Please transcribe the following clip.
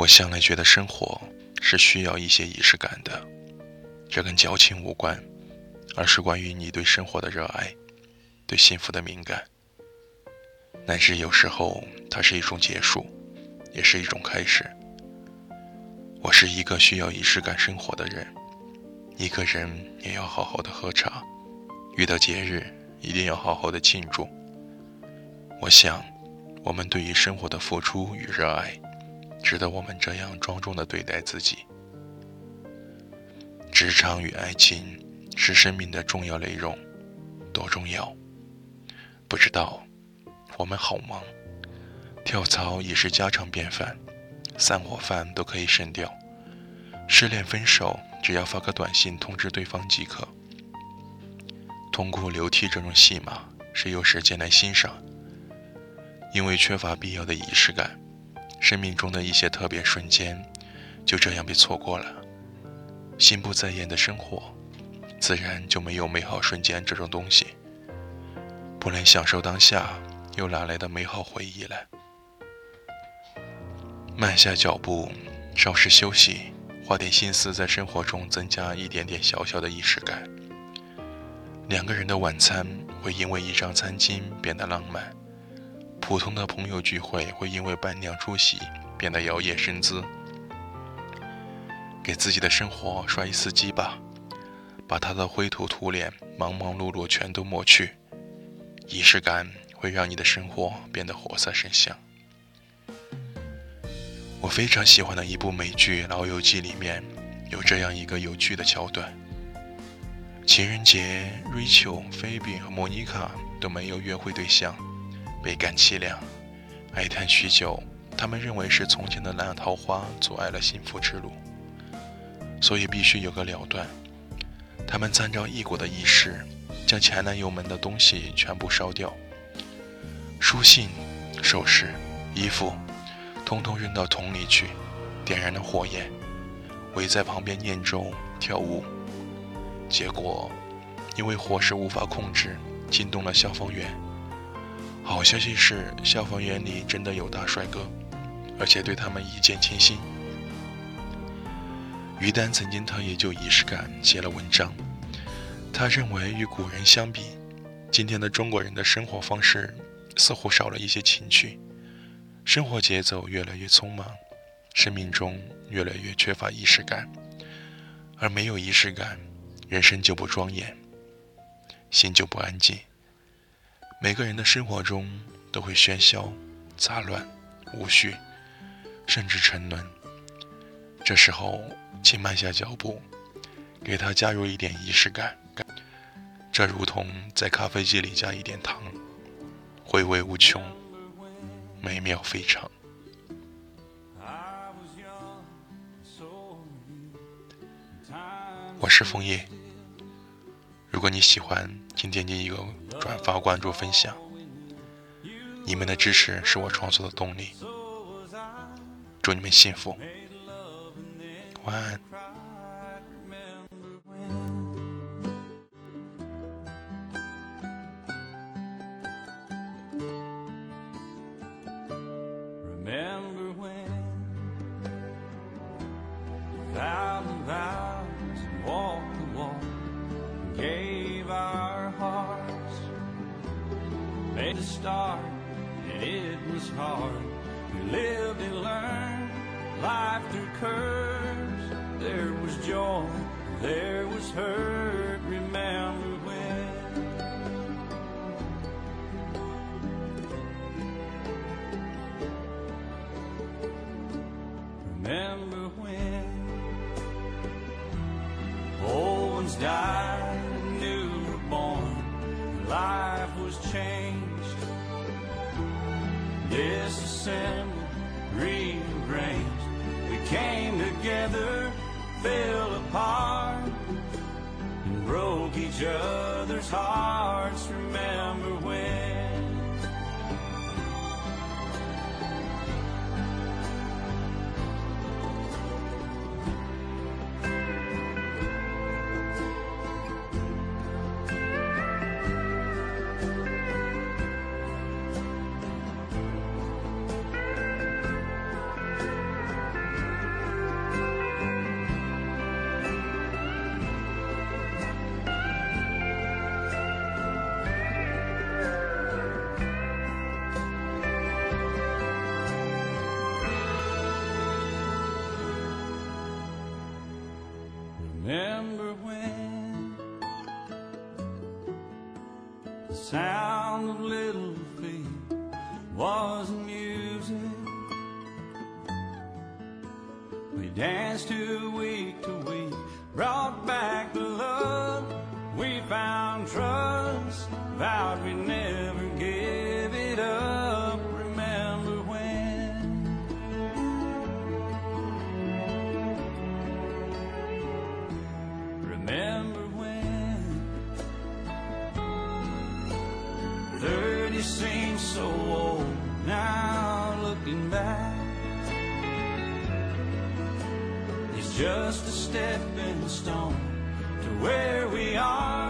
我向来觉得生活是需要一些仪式感的，这跟矫情无关，而是关于你对生活的热爱，对幸福的敏感。乃至有时候，它是一种结束，也是一种开始。我是一个需要仪式感生活的人，一个人也要好好的喝茶，遇到节日一定要好好的庆祝。我想，我们对于生活的付出与热爱。值得我们这样庄重的对待自己。职场与爱情是生命的重要内容，多重要？不知道。我们好忙，跳槽已是家常便饭，散伙饭都可以省掉。失恋分手，只要发个短信通知对方即可。痛哭流涕这种戏码，谁有时间来欣赏？因为缺乏必要的仪式感。生命中的一些特别瞬间，就这样被错过了。心不在焉的生活，自然就没有美好瞬间这种东西。不能享受当下，又哪来的美好回忆呢？慢下脚步，稍事休息，花点心思在生活中增加一点点小小的仪式感。两个人的晚餐会因为一张餐巾变得浪漫。普通的朋友聚会会因为伴娘出席变得摇曳生姿。给自己的生活刷一次机吧，把他的灰头土脸、忙忙碌碌全都抹去。仪式感会让你的生活变得活色生香。我非常喜欢的一部美剧《老友记》里面有这样一个有趣的桥段：情人节，Rachel、菲比和莫妮卡都没有约会对象。倍感凄凉，哀叹许久。他们认为是从前的烂桃花阻碍了幸福之路，所以必须有个了断。他们参照异国的仪式，将前男友们的东西全部烧掉，书信、首饰、衣服，通通扔到桶里去，点燃了火焰，围在旁边念咒跳舞。结果，因为火势无法控制，惊动了消防员。好消息是，消防员里真的有大帅哥，而且对他们一见倾心。于丹曾经特意就仪式感写了文章，他认为与古人相比，今天的中国人的生活方式似乎少了一些情趣，生活节奏越来越匆忙，生命中越来越缺乏仪式感，而没有仪式感，人生就不庄严，心就不安静。每个人的生活中都会喧嚣、杂乱、无序，甚至沉沦。这时候，请慢下脚步，给它加入一点仪式感。这如同在咖啡机里加一点糖，回味无穷，美妙非常。我是枫叶。如果你喜欢，请点击一个转发、关注、分享。你们的支持是我创作的动力。祝你们幸福，晚安。A start, and it was hard. We lived and learned life through curves. There was joy, there was hurt. Remember disassembled, rearranged. We can't together fell apart and broke each other's hearts. Remember when? The sound of little feet was music? We danced to week to week, brought back the love. We found trust, Thirty seems so old now looking back. It's just a stepping stone to where we are,